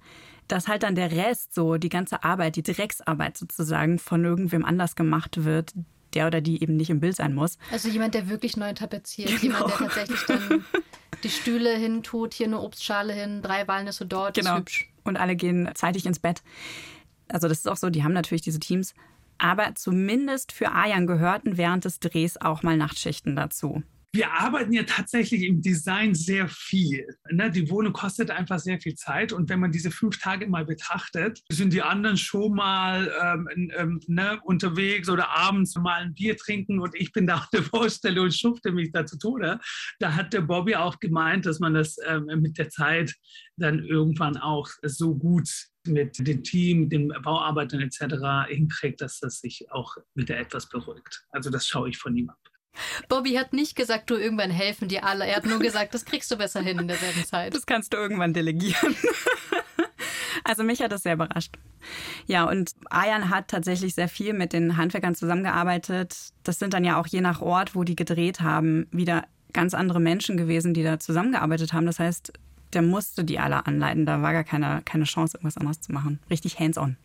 dass halt dann der Rest, so die ganze Arbeit, die Drecksarbeit sozusagen von irgendwem anders gemacht wird, der oder die eben nicht im Bild sein muss. Also jemand, der wirklich neu tapeziert, genau. jemand, der tatsächlich dann die Stühle hintut, hier eine Obstschale hin, drei Walnüsse dort, genau. ist hübsch. Und alle gehen zeitig ins Bett. Also das ist auch so, die haben natürlich diese Teams. Aber zumindest für Ayan gehörten während des Drehs auch mal Nachtschichten dazu wir arbeiten ja tatsächlich im Design sehr viel. Ne? Die Wohnung kostet einfach sehr viel Zeit und wenn man diese fünf Tage mal betrachtet, sind die anderen schon mal ähm, ähm, ne, unterwegs oder abends mal ein Bier trinken und ich bin da auf der Baustelle und schufte mich da zu Tode. Da hat der Bobby auch gemeint, dass man das ähm, mit der Zeit dann irgendwann auch so gut mit dem Team, den Bauarbeitern etc. hinkriegt, dass das sich auch wieder etwas beruhigt. Also das schaue ich von ihm ab. Bobby hat nicht gesagt, du irgendwann helfen dir alle. Er hat nur gesagt, das kriegst du besser hin in derselben Zeit. Das kannst du irgendwann delegieren. Also mich hat das sehr überrascht. Ja, und Ayan hat tatsächlich sehr viel mit den Handwerkern zusammengearbeitet. Das sind dann ja auch je nach Ort, wo die gedreht haben, wieder ganz andere Menschen gewesen, die da zusammengearbeitet haben. Das heißt, der musste die alle anleiten. Da war gar keine, keine Chance, irgendwas anderes zu machen. Richtig hands-on.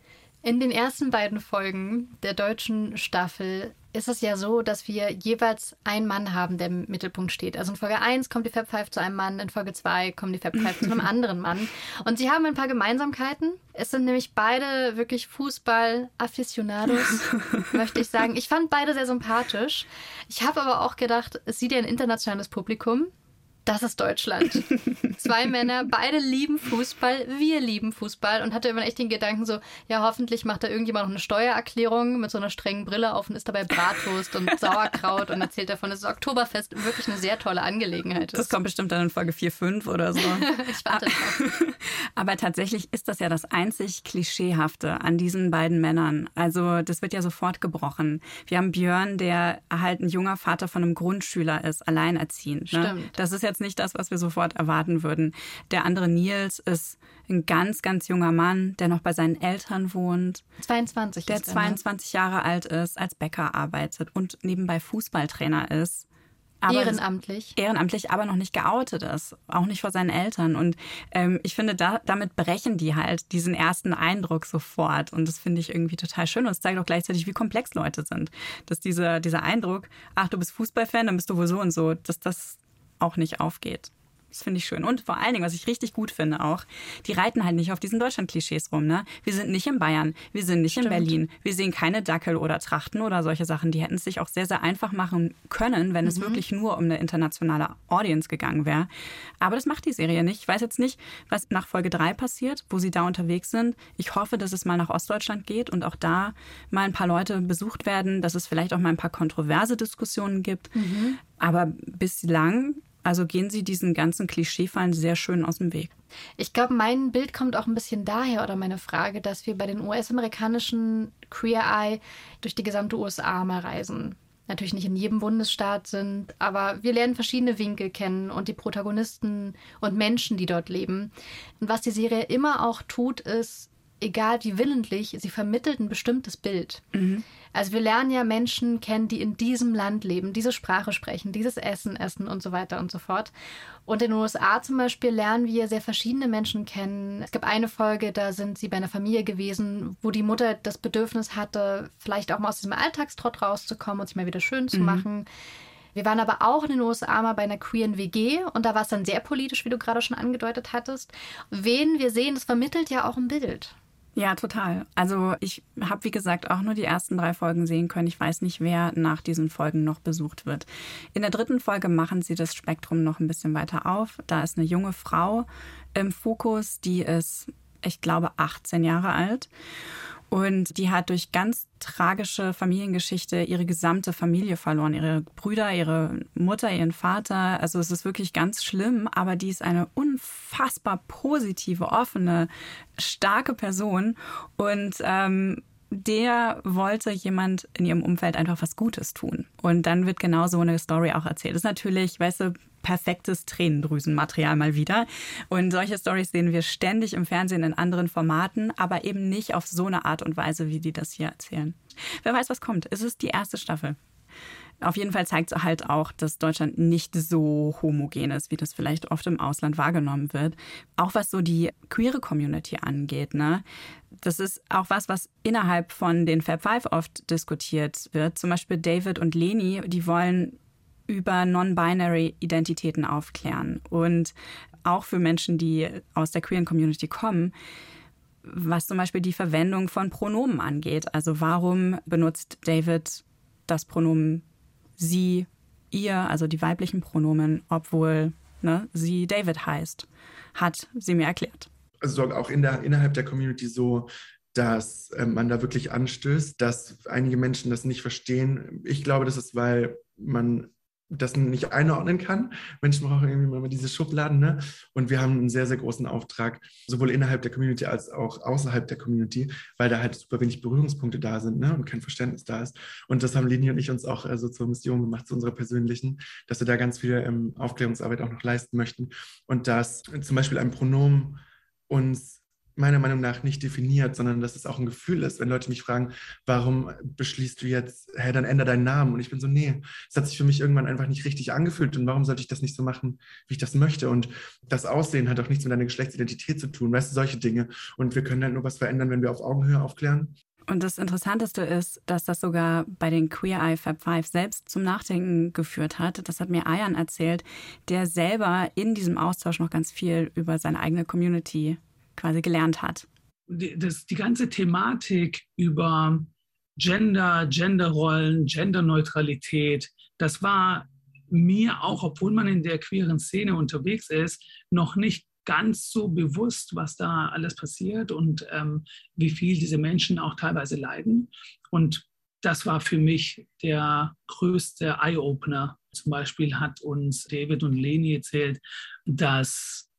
In den ersten beiden Folgen der deutschen Staffel ist es ja so, dass wir jeweils einen Mann haben, der im Mittelpunkt steht. Also in Folge 1 kommt die Fab Five zu einem Mann, in Folge 2 kommen die Fab Five zu einem anderen Mann. Und sie haben ein paar Gemeinsamkeiten. Es sind nämlich beide wirklich Fußball-Afficionados, möchte ich sagen. Ich fand beide sehr sympathisch. Ich habe aber auch gedacht, es sieht ja ein internationales Publikum das ist Deutschland. Zwei Männer, beide lieben Fußball, wir lieben Fußball und hatte immer echt den Gedanken so, ja, hoffentlich macht da irgendjemand noch eine Steuererklärung mit so einer strengen Brille auf und ist dabei Bratwurst und Sauerkraut und erzählt davon, dass das Oktoberfest wirklich eine sehr tolle Angelegenheit ist. Das kommt bestimmt dann in Folge 4, 5 oder so. ich warte drauf. Aber tatsächlich ist das ja das einzig Klischeehafte an diesen beiden Männern. Also das wird ja sofort gebrochen. Wir haben Björn, der halt ein junger Vater von einem Grundschüler ist, alleinerziehend. Ne? Stimmt. Das ist ja jetzt nicht das, was wir sofort erwarten würden. Der andere Nils ist ein ganz, ganz junger Mann, der noch bei seinen Eltern wohnt. 22 Der 22 er, ne? Jahre alt ist, als Bäcker arbeitet und nebenbei Fußballtrainer ist. Aber ehrenamtlich. Ehrenamtlich, aber noch nicht geoutet ist. Auch nicht vor seinen Eltern. Und ähm, ich finde, da, damit brechen die halt diesen ersten Eindruck sofort. Und das finde ich irgendwie total schön. Und es zeigt auch gleichzeitig, wie komplex Leute sind. Dass dieser, dieser Eindruck, ach, du bist Fußballfan, dann bist du wohl so und so, dass das auch nicht aufgeht. Das finde ich schön. Und vor allen Dingen, was ich richtig gut finde auch, die reiten halt nicht auf diesen Deutschland-Klischees rum. Ne? Wir sind nicht in Bayern, wir sind nicht Stimmt. in Berlin, wir sehen keine Dackel oder Trachten oder solche Sachen. Die hätten es sich auch sehr, sehr einfach machen können, wenn mhm. es wirklich nur um eine internationale Audience gegangen wäre. Aber das macht die Serie nicht. Ich weiß jetzt nicht, was nach Folge 3 passiert, wo sie da unterwegs sind. Ich hoffe, dass es mal nach Ostdeutschland geht und auch da mal ein paar Leute besucht werden, dass es vielleicht auch mal ein paar kontroverse Diskussionen gibt. Mhm. Aber bislang also gehen Sie diesen ganzen Klischeefallen sehr schön aus dem Weg. Ich glaube, mein Bild kommt auch ein bisschen daher oder meine Frage, dass wir bei den US-amerikanischen Queer Eye durch die gesamte USA mal reisen. Natürlich nicht in jedem Bundesstaat sind, aber wir lernen verschiedene Winkel kennen und die Protagonisten und Menschen, die dort leben. Und was die Serie immer auch tut, ist, egal wie willentlich, sie vermittelt ein bestimmtes Bild. Mhm. Also wir lernen ja Menschen kennen, die in diesem Land leben, diese Sprache sprechen, dieses Essen essen und so weiter und so fort. Und in den USA zum Beispiel lernen wir sehr verschiedene Menschen kennen. Es gibt eine Folge, da sind sie bei einer Familie gewesen, wo die Mutter das Bedürfnis hatte, vielleicht auch mal aus diesem Alltagstrott rauszukommen und sich mal wieder schön zu mhm. machen. Wir waren aber auch in den USA mal bei einer queeren WG und da war es dann sehr politisch, wie du gerade schon angedeutet hattest. Wen wir sehen, das vermittelt ja auch ein Bild. Ja, total. Also ich habe, wie gesagt, auch nur die ersten drei Folgen sehen können. Ich weiß nicht, wer nach diesen Folgen noch besucht wird. In der dritten Folge machen sie das Spektrum noch ein bisschen weiter auf. Da ist eine junge Frau im Fokus, die ist, ich glaube, 18 Jahre alt. Und die hat durch ganz tragische Familiengeschichte ihre gesamte Familie verloren. Ihre Brüder, ihre Mutter, ihren Vater. Also es ist wirklich ganz schlimm, aber die ist eine unfassbar positive, offene, starke Person. Und ähm, der wollte jemand in ihrem Umfeld einfach was Gutes tun. Und dann wird genau so eine Story auch erzählt. Das ist natürlich, weißt du, perfektes Tränendrüsenmaterial mal wieder. Und solche Stories sehen wir ständig im Fernsehen in anderen Formaten, aber eben nicht auf so eine Art und Weise, wie die das hier erzählen. Wer weiß, was kommt. Es ist die erste Staffel. Auf jeden Fall zeigt es halt auch, dass Deutschland nicht so homogen ist, wie das vielleicht oft im Ausland wahrgenommen wird. Auch was so die queere Community angeht. Ne? Das ist auch was, was innerhalb von den Fab Five oft diskutiert wird. Zum Beispiel David und Leni, die wollen über non-binary Identitäten aufklären. Und auch für Menschen, die aus der queeren Community kommen, was zum Beispiel die Verwendung von Pronomen angeht. Also warum benutzt David das Pronomen sie, ihr, also die weiblichen Pronomen, obwohl ne, sie David heißt, hat sie mir erklärt. Also auch in der, innerhalb der Community so, dass äh, man da wirklich anstößt, dass einige Menschen das nicht verstehen. Ich glaube, das ist, weil man das nicht einordnen kann. Menschen brauchen irgendwie immer diese Schubladen. Ne? Und wir haben einen sehr, sehr großen Auftrag, sowohl innerhalb der Community als auch außerhalb der Community, weil da halt super wenig Berührungspunkte da sind ne? und kein Verständnis da ist. Und das haben Leni und ich uns auch also zur Mission gemacht, zu unserer persönlichen, dass wir da ganz viel ähm, Aufklärungsarbeit auch noch leisten möchten. Und dass zum Beispiel ein Pronomen uns meiner Meinung nach nicht definiert, sondern dass es auch ein Gefühl ist. Wenn Leute mich fragen, warum beschließt du jetzt, hey, dann ändere deinen Namen? Und ich bin so, nee, es hat sich für mich irgendwann einfach nicht richtig angefühlt und warum sollte ich das nicht so machen, wie ich das möchte? Und das Aussehen hat auch nichts mit deiner Geschlechtsidentität zu tun, weißt du, solche Dinge. Und wir können halt nur was verändern, wenn wir auf Augenhöhe aufklären. Und das Interessanteste ist, dass das sogar bei den Queer Eye Fab Five selbst zum Nachdenken geführt hat. Das hat mir Ayan erzählt, der selber in diesem Austausch noch ganz viel über seine eigene Community quasi gelernt hat. Die, das, die ganze Thematik über Gender, Genderrollen, Genderneutralität, das war mir auch, obwohl man in der queeren Szene unterwegs ist, noch nicht ganz so bewusst, was da alles passiert und ähm, wie viel diese Menschen auch teilweise leiden. Und das war für mich der größte Eye-Opener. Zum Beispiel hat uns David und Leni erzählt, dass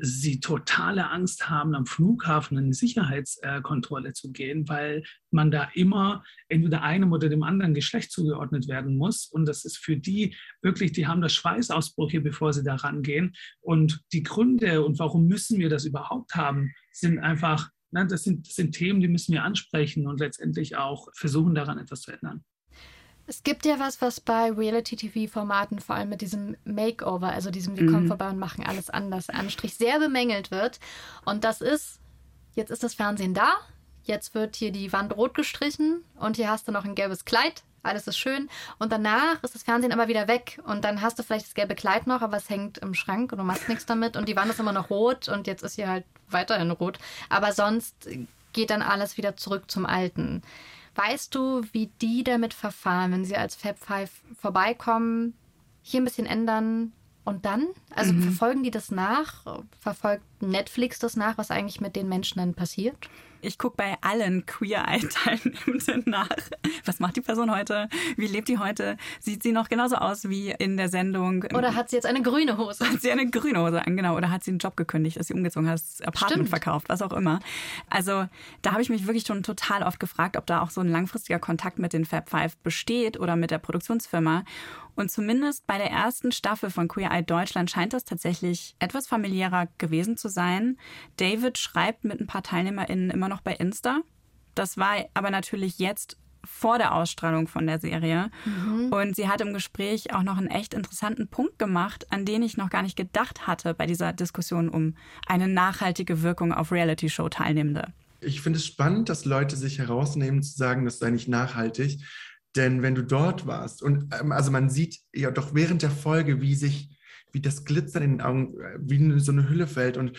sie totale Angst haben, am Flughafen in eine Sicherheitskontrolle zu gehen, weil man da immer entweder einem oder dem anderen Geschlecht zugeordnet werden muss. Und das ist für die wirklich, die haben das Schweißausbrüche, bevor sie da rangehen. Und die Gründe und warum müssen wir das überhaupt haben, sind einfach, das, sind, das sind Themen, die müssen wir ansprechen und letztendlich auch versuchen, daran etwas zu ändern. Es gibt ja was, was bei Reality-TV-Formaten, vor allem mit diesem Makeover, also diesem Wir kommen mhm. vorbei und machen alles anders, Anstrich, sehr bemängelt wird. Und das ist, jetzt ist das Fernsehen da, jetzt wird hier die Wand rot gestrichen und hier hast du noch ein gelbes Kleid, alles ist schön. Und danach ist das Fernsehen aber wieder weg. Und dann hast du vielleicht das gelbe Kleid noch, aber es hängt im Schrank und du machst nichts damit. Und die Wand ist immer noch rot und jetzt ist hier halt weiterhin rot. Aber sonst geht dann alles wieder zurück zum Alten. Weißt du, wie die damit verfahren, wenn sie als Fab Five vorbeikommen, hier ein bisschen ändern und dann? Also mhm. verfolgen die das nach? Verfolgt Netflix das nach, was eigentlich mit den Menschen dann passiert? Ich gucke bei allen Queer Eye-Teilnehmenden nach. Was macht die Person heute? Wie lebt die heute? Sieht sie noch genauso aus wie in der Sendung? Oder hat sie jetzt eine grüne Hose? Hat sie eine grüne Hose an, genau. Oder hat sie einen Job gekündigt, ist sie umgezogen, hat das Apartment Stimmt. verkauft, was auch immer. Also da habe ich mich wirklich schon total oft gefragt, ob da auch so ein langfristiger Kontakt mit den Fab Five besteht oder mit der Produktionsfirma. Und zumindest bei der ersten Staffel von Queer Eye Deutschland scheint das tatsächlich etwas familiärer gewesen zu sein. David schreibt mit ein paar TeilnehmerInnen immer noch bei Insta. Das war aber natürlich jetzt vor der Ausstrahlung von der Serie. Mhm. Und sie hat im Gespräch auch noch einen echt interessanten Punkt gemacht, an den ich noch gar nicht gedacht hatte bei dieser Diskussion um eine nachhaltige Wirkung auf Reality-Show-Teilnehmende. Ich finde es spannend, dass Leute sich herausnehmen zu sagen, das sei nicht nachhaltig. Denn wenn du dort warst und ähm, also man sieht ja doch während der Folge, wie sich, wie das Glitzern in den Augen, äh, wie so eine Hülle fällt. Und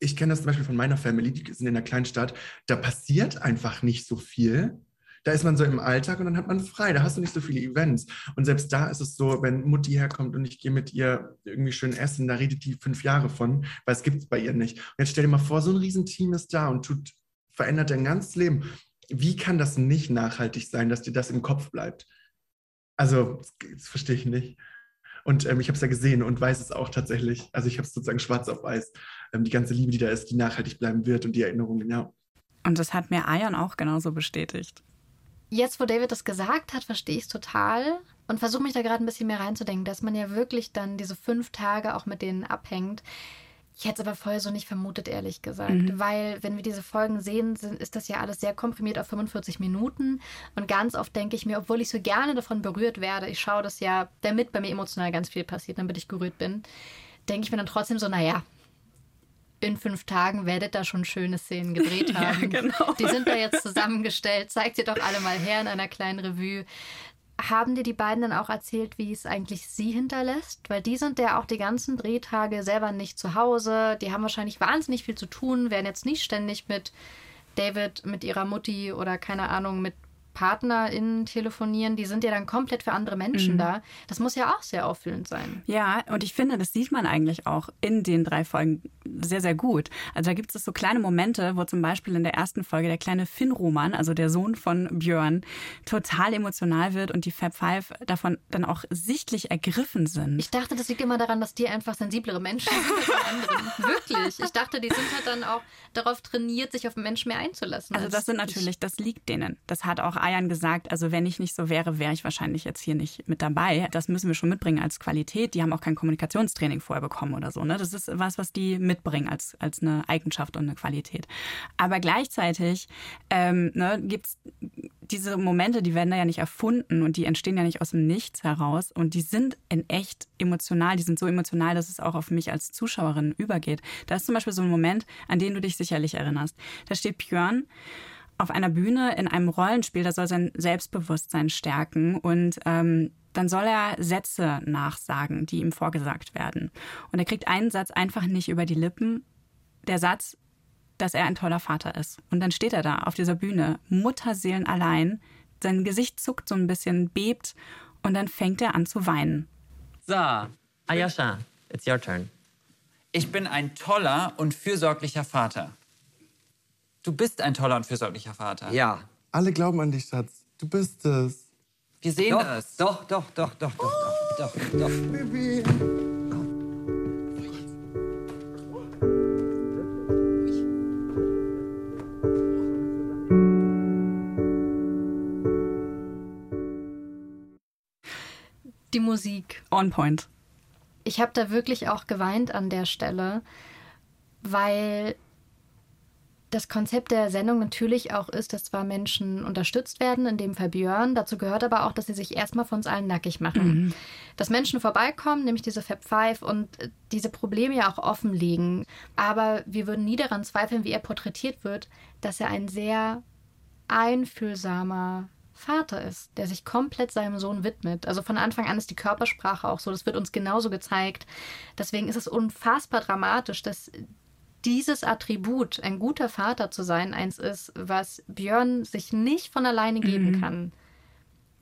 ich kenne das zum Beispiel von meiner Family, die sind in einer Kleinstadt, da passiert einfach nicht so viel. Da ist man so im Alltag und dann hat man frei, da hast du nicht so viele Events. Und selbst da ist es so, wenn Mutti herkommt und ich gehe mit ihr irgendwie schön essen, da redet die fünf Jahre von, weil es gibt es bei ihr nicht. Und jetzt stell dir mal vor, so ein Riesenteam ist da und tut, verändert dein ganzes Leben wie kann das nicht nachhaltig sein, dass dir das im Kopf bleibt? Also, das, das verstehe ich nicht. Und ähm, ich habe es ja gesehen und weiß es auch tatsächlich. Also ich habe es sozusagen schwarz auf weiß. Ähm, die ganze Liebe, die da ist, die nachhaltig bleiben wird und die Erinnerungen, ja. Und das hat mir Ayan auch genauso bestätigt. jetzt, wo David das gesagt hat, verstehe ich es total und versuche mich da gerade ein bisschen mehr reinzudenken, dass man ja wirklich dann diese fünf Tage auch mit denen abhängt. Ich hätte es aber vorher so nicht vermutet, ehrlich gesagt. Mhm. Weil, wenn wir diese Folgen sehen, sind, ist das ja alles sehr komprimiert auf 45 Minuten. Und ganz oft denke ich mir, obwohl ich so gerne davon berührt werde, ich schaue das ja, damit bei mir emotional ganz viel passiert, damit ich gerührt bin, denke ich mir dann trotzdem so, naja, in fünf Tagen werdet ihr schon schöne Szenen gedreht haben. Ja, genau. Die sind da jetzt zusammengestellt. Zeigt sie doch alle mal her in einer kleinen Revue. Haben dir die beiden dann auch erzählt, wie es eigentlich sie hinterlässt? Weil die sind ja auch die ganzen Drehtage selber nicht zu Hause. Die haben wahrscheinlich wahnsinnig viel zu tun, werden jetzt nicht ständig mit David, mit ihrer Mutti oder keine Ahnung, mit PartnerInnen telefonieren, die sind ja dann komplett für andere Menschen mhm. da. Das muss ja auch sehr auffüllend sein. Ja, und ich finde, das sieht man eigentlich auch in den drei Folgen sehr, sehr gut. Also da gibt es so kleine Momente, wo zum Beispiel in der ersten Folge der kleine Finn-Roman, also der Sohn von Björn, total emotional wird und die Fab Five davon dann auch sichtlich ergriffen sind. Ich dachte, das liegt immer daran, dass die einfach sensiblere Menschen sind. Wirklich. Ich dachte, die sind halt dann auch darauf trainiert, sich auf Menschen mehr einzulassen. Also das sind natürlich, das liegt denen. Das hat auch Eiern gesagt, also wenn ich nicht so wäre, wäre ich wahrscheinlich jetzt hier nicht mit dabei. Das müssen wir schon mitbringen als Qualität. Die haben auch kein Kommunikationstraining vorher bekommen oder so. Ne? Das ist was, was die mitbringen als, als eine Eigenschaft und eine Qualität. Aber gleichzeitig ähm, ne, gibt es diese Momente, die werden da ja nicht erfunden und die entstehen ja nicht aus dem Nichts heraus. Und die sind in echt emotional. Die sind so emotional, dass es auch auf mich als Zuschauerin übergeht. Da ist zum Beispiel so ein Moment, an den du dich sicherlich erinnerst. Da steht Björn auf einer Bühne in einem Rollenspiel, da soll sein Selbstbewusstsein stärken und ähm, dann soll er Sätze nachsagen, die ihm vorgesagt werden. Und er kriegt einen Satz einfach nicht über die Lippen. Der Satz, dass er ein toller Vater ist. Und dann steht er da auf dieser Bühne, Mutterseelen allein. Sein Gesicht zuckt so ein bisschen, bebt und dann fängt er an zu weinen. So, Ayasha, it's your turn. Ich bin ein toller und fürsorglicher Vater. Du bist ein toller und fürsorglicher Vater. Ja. Alle glauben an dich, Schatz. Du bist es. Wir sehen doch, es. Doch, doch, doch, doch, doch, doch, doch, doch. Baby. Die Musik. On point. Ich habe da wirklich auch geweint an der Stelle, weil das Konzept der Sendung natürlich auch ist, dass zwar Menschen unterstützt werden, in dem Fall Björn, dazu gehört aber auch, dass sie sich erstmal von uns allen nackig machen. Mhm. Dass Menschen vorbeikommen, nämlich diese Fab Five, und diese Probleme ja auch offenlegen. Aber wir würden nie daran zweifeln, wie er porträtiert wird, dass er ein sehr einfühlsamer Vater ist, der sich komplett seinem Sohn widmet. Also von Anfang an ist die Körpersprache auch so, das wird uns genauso gezeigt. Deswegen ist es unfassbar dramatisch, dass dieses Attribut, ein guter Vater zu sein, eins ist, was Björn sich nicht von alleine geben mhm. kann.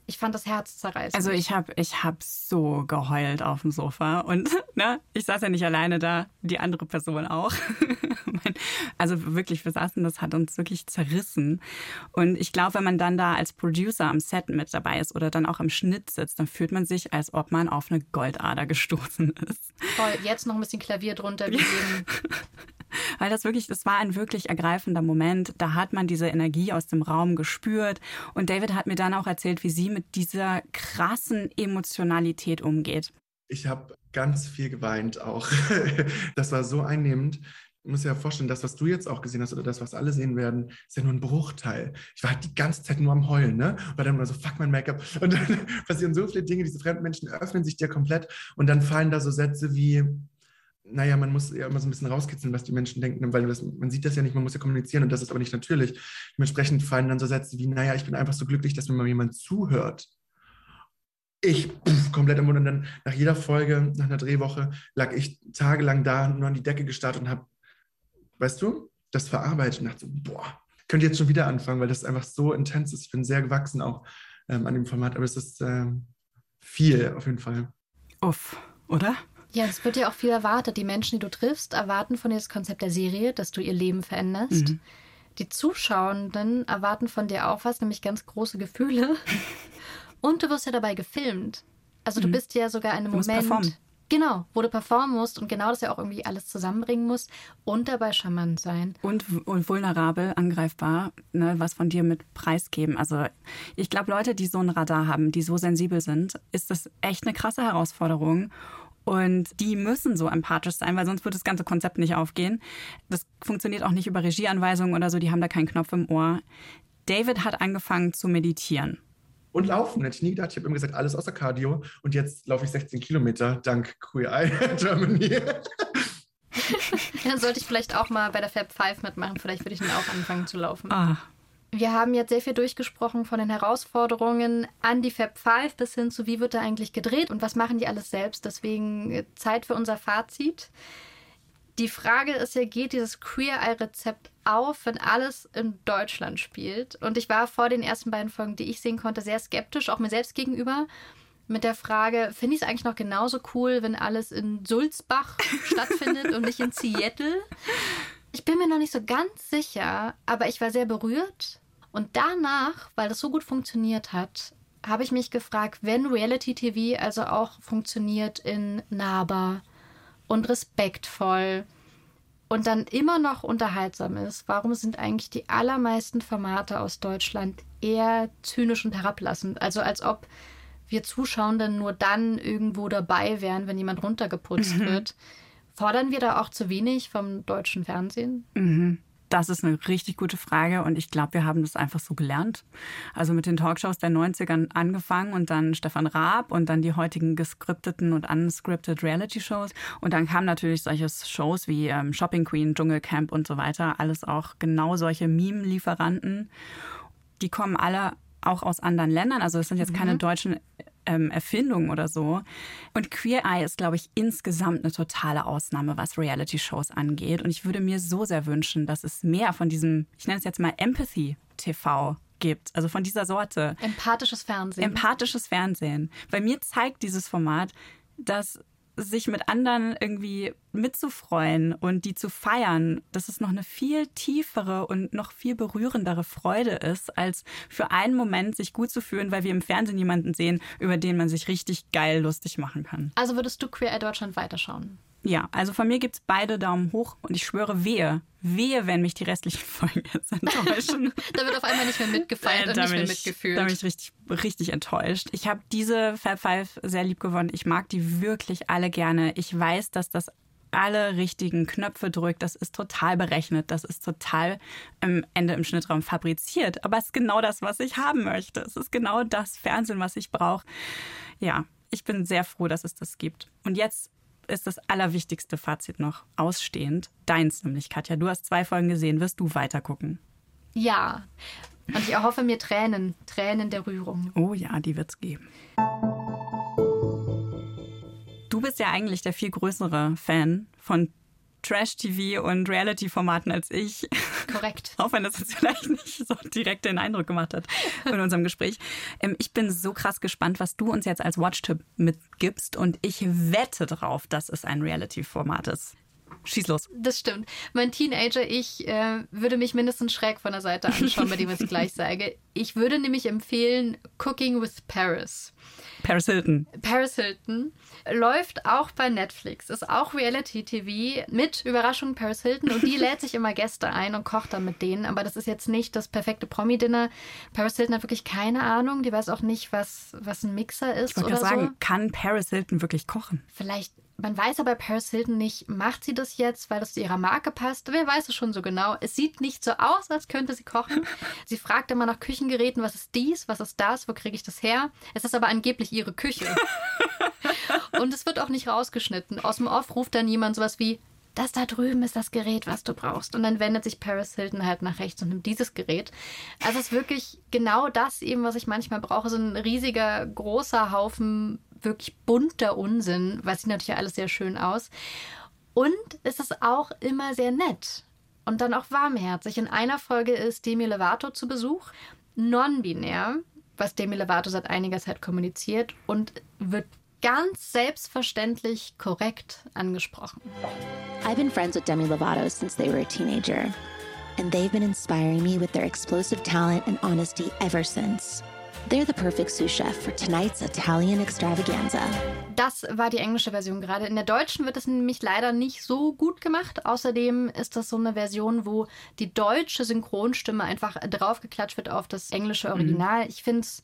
Ich fand das Herz zerreißen. Also ich habe ich hab so geheult auf dem Sofa und ne, ich saß ja nicht alleine da, die andere Person auch. also wirklich, wir saßen, das hat uns wirklich zerrissen. Und ich glaube, wenn man dann da als Producer am Set mit dabei ist oder dann auch im Schnitt sitzt, dann fühlt man sich, als ob man auf eine Goldader gestoßen ist. Voll, jetzt noch ein bisschen Klavier drunter gegeben. Weil das wirklich, das war ein wirklich ergreifender Moment. Da hat man diese Energie aus dem Raum gespürt. Und David hat mir dann auch erzählt, wie sie mit dieser krassen Emotionalität umgeht. Ich habe ganz viel geweint auch. Das war so einnehmend. Ich muss ja vorstellen, das, was du jetzt auch gesehen hast oder das, was alle sehen werden, ist ja nur ein Bruchteil. Ich war halt die ganze Zeit nur am Heulen, ne? Weil dann immer so, fuck mein Make-up. Und dann passieren so viele Dinge, diese fremden Menschen öffnen sich dir komplett und dann fallen da so Sätze wie, naja, man muss ja immer so ein bisschen rauskitzeln, was die Menschen denken, weil das, man sieht das ja nicht, man muss ja kommunizieren und das ist aber nicht natürlich. Dementsprechend fallen dann so Sätze wie, naja, ich bin einfach so glücklich, dass mir mal jemand zuhört. Ich pff, komplett am Mund und dann nach jeder Folge, nach einer Drehwoche, lag ich tagelang da, nur an die Decke gestarrt und habe, weißt du, das verarbeitet und dachte so, boah, könnt ihr jetzt schon wieder anfangen, weil das einfach so intens ist. Ich bin sehr gewachsen auch ähm, an dem Format, aber es ist ähm, viel auf jeden Fall. Uff, oder? Ja, es wird ja auch viel erwartet. Die Menschen, die du triffst, erwarten von dir das Konzept der Serie, dass du ihr Leben veränderst. Mhm. Die Zuschauenden erwarten von dir auch was, nämlich ganz große Gefühle. Und du wirst ja dabei gefilmt. Also du mhm. bist ja sogar in einem Moment Genau, wo du performen musst und genau das ja auch irgendwie alles zusammenbringen musst und dabei charmant sein. Und, und vulnerabel, angreifbar, ne, was von dir mit preisgeben. Also ich glaube, Leute, die so ein Radar haben, die so sensibel sind, ist das echt eine krasse Herausforderung. Und die müssen so empathisch sein, weil sonst wird das ganze Konzept nicht aufgehen. Das funktioniert auch nicht über Regieanweisungen oder so, die haben da keinen Knopf im Ohr. David hat angefangen zu meditieren. Und laufen, hätte ich nie gedacht. Ich habe immer gesagt, alles außer Cardio. Und jetzt laufe ich 16 Kilometer dank Queer Eye Germany. Dann sollte ich vielleicht auch mal bei der Fab 5 mitmachen. Vielleicht würde ich dann auch anfangen zu laufen. Ah. Wir haben jetzt sehr viel durchgesprochen von den Herausforderungen an die Fab 5 bis hin zu, wie wird da eigentlich gedreht und was machen die alles selbst. Deswegen äh, Zeit für unser Fazit. Die Frage ist ja, geht dieses Queer Eye-Rezept auf, wenn alles in Deutschland spielt? Und ich war vor den ersten beiden Folgen, die ich sehen konnte, sehr skeptisch, auch mir selbst gegenüber, mit der Frage, finde ich es eigentlich noch genauso cool, wenn alles in Sulzbach stattfindet und nicht in Seattle? Ich bin mir noch nicht so ganz sicher, aber ich war sehr berührt. Und danach, weil das so gut funktioniert hat, habe ich mich gefragt, wenn Reality TV also auch funktioniert in nahbar, und respektvoll und dann immer noch unterhaltsam ist, warum sind eigentlich die allermeisten Formate aus Deutschland eher zynisch und herablassend? Also als ob wir Zuschauenden nur dann irgendwo dabei wären, wenn jemand runtergeputzt mhm. wird. Fordern wir da auch zu wenig vom deutschen Fernsehen? Mhm. Das ist eine richtig gute Frage und ich glaube, wir haben das einfach so gelernt. Also mit den Talkshows der 90ern angefangen und dann Stefan Raab und dann die heutigen gescripteten und unscripted Reality-Shows. Und dann kamen natürlich solche Shows wie ähm, Shopping Queen, Dschungelcamp und so weiter. Alles auch genau solche Meme-Lieferanten. Die kommen alle auch aus anderen Ländern. Also es sind jetzt keine mhm. deutschen ähm, Erfindung oder so. Und Queer Eye ist, glaube ich, insgesamt eine totale Ausnahme, was Reality-Shows angeht. Und ich würde mir so sehr wünschen, dass es mehr von diesem, ich nenne es jetzt mal Empathy-TV gibt. Also von dieser Sorte. Empathisches Fernsehen. Empathisches Fernsehen. Bei mir zeigt dieses Format, dass sich mit anderen irgendwie mitzufreuen und die zu feiern, dass es noch eine viel tiefere und noch viel berührendere Freude ist, als für einen Moment sich gut zu fühlen, weil wir im Fernsehen jemanden sehen, über den man sich richtig geil lustig machen kann. Also würdest du Queer Eye Deutschland weiterschauen? Ja, also von mir gibt es beide Daumen hoch und ich schwöre, wehe, wehe, wenn mich die restlichen Folgen jetzt enttäuschen. da wird auf einmal nicht mehr mitgefeiert und nicht mehr mitgefühlt. Da bin ich richtig, richtig enttäuscht. Ich habe diese Fab Five sehr lieb gewonnen. Ich mag die wirklich alle gerne. Ich weiß, dass das alle richtigen Knöpfe drückt. Das ist total berechnet. Das ist total am Ende im Schnittraum fabriziert. Aber es ist genau das, was ich haben möchte. Es ist genau das Fernsehen, was ich brauche. Ja, ich bin sehr froh, dass es das gibt. Und jetzt ist das allerwichtigste Fazit noch ausstehend. Deins nämlich, Katja. Du hast zwei Folgen gesehen. Wirst du weitergucken? Ja. Und ich erhoffe mir Tränen. Tränen der Rührung. Oh ja, die wird's geben. Du bist ja eigentlich der viel größere Fan von Trash-TV und Reality-Formaten als ich. Korrekt. Auch wenn das jetzt vielleicht nicht so direkt den Eindruck gemacht hat in unserem Gespräch. Ähm, ich bin so krass gespannt, was du uns jetzt als Watch-Tipp mitgibst und ich wette drauf, dass es ein Reality-Format ist. Schieß los. Das stimmt. Mein Teenager, ich äh, würde mich mindestens schräg von der Seite anschauen, bei dem ich es gleich sage. Ich würde nämlich empfehlen Cooking with Paris. Paris Hilton. Paris Hilton läuft auch bei Netflix, ist auch Reality TV mit Überraschung Paris Hilton und die lädt sich immer Gäste ein und kocht dann mit denen. Aber das ist jetzt nicht das perfekte Promi-Dinner. Paris Hilton hat wirklich keine Ahnung. Die weiß auch nicht, was, was ein Mixer ist. Ich wollte sagen, so. kann Paris Hilton wirklich kochen? Vielleicht man weiß aber Paris Hilton nicht, macht sie das jetzt, weil das zu ihrer Marke passt? Wer weiß es schon so genau? Es sieht nicht so aus, als könnte sie kochen. Sie fragt immer nach Küchengeräten, was ist dies, was ist das, wo kriege ich das her? Es ist aber angeblich ihre Küche. Und es wird auch nicht rausgeschnitten. Aus dem Off ruft dann jemand sowas wie, das da drüben ist das Gerät, was du brauchst. Und dann wendet sich Paris Hilton halt nach rechts und nimmt dieses Gerät. Also es ist wirklich genau das eben, was ich manchmal brauche. So ein riesiger, großer Haufen wirklich bunter Unsinn, weil sieht natürlich alles sehr schön aus. Und es ist auch immer sehr nett und dann auch warmherzig. In einer Folge ist Demi Lovato zu Besuch, non-binär, was Demi Lovato seit einiger Zeit kommuniziert und wird ganz selbstverständlich korrekt angesprochen. I've been friends with Demi Lovato since they were a teenager, and they've been inspiring me with their explosive talent and honesty ever since. They're the perfect sous chef for tonight's Italian extravaganza. Das war die englische Version gerade. In der deutschen wird es nämlich leider nicht so gut gemacht. Außerdem ist das so eine Version, wo die deutsche Synchronstimme einfach draufgeklatscht wird auf das englische Original. Mhm. Ich finde es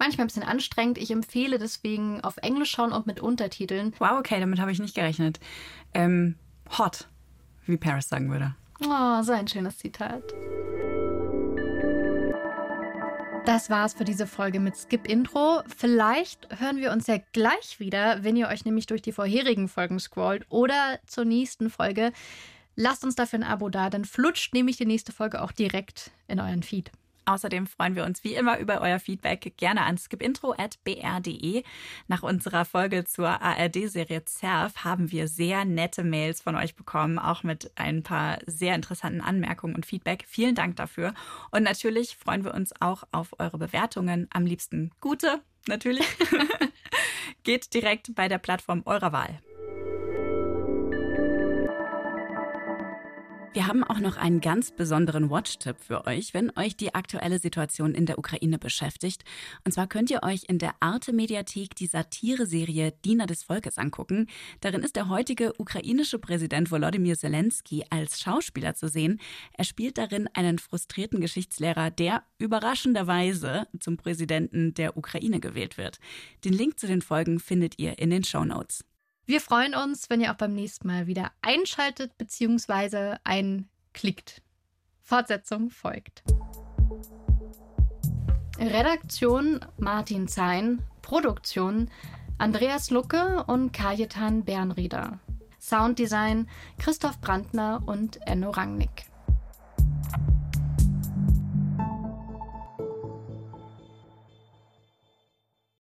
manchmal ein bisschen anstrengend. Ich empfehle deswegen auf Englisch schauen und mit Untertiteln. Wow, okay, damit habe ich nicht gerechnet. Ähm, hot, wie Paris sagen würde. Oh, so ein schönes Zitat. Das war's für diese Folge mit Skip Intro. Vielleicht hören wir uns ja gleich wieder, wenn ihr euch nämlich durch die vorherigen Folgen scrollt oder zur nächsten Folge. Lasst uns dafür ein Abo da, dann flutscht nämlich die nächste Folge auch direkt in euren Feed. Außerdem freuen wir uns wie immer über euer Feedback gerne an skipintro.br.de. Nach unserer Folge zur ARD-Serie ZERF haben wir sehr nette Mails von euch bekommen, auch mit ein paar sehr interessanten Anmerkungen und Feedback. Vielen Dank dafür. Und natürlich freuen wir uns auch auf eure Bewertungen. Am liebsten gute, natürlich. Geht direkt bei der Plattform eurer Wahl. Wir haben auch noch einen ganz besonderen Watch-Tipp für euch, wenn euch die aktuelle Situation in der Ukraine beschäftigt. Und zwar könnt ihr euch in der Arte-Mediathek die Satire-Serie Diener des Volkes angucken. Darin ist der heutige ukrainische Präsident Volodymyr Zelensky als Schauspieler zu sehen. Er spielt darin einen frustrierten Geschichtslehrer, der überraschenderweise zum Präsidenten der Ukraine gewählt wird. Den Link zu den Folgen findet ihr in den Show Notes. Wir freuen uns, wenn ihr auch beim nächsten Mal wieder einschaltet bzw. einklickt. Fortsetzung folgt. Redaktion Martin Zein, Produktion Andreas Lucke und Kajetan Bernrieder. Sounddesign Christoph Brandner und Enno Rangnick.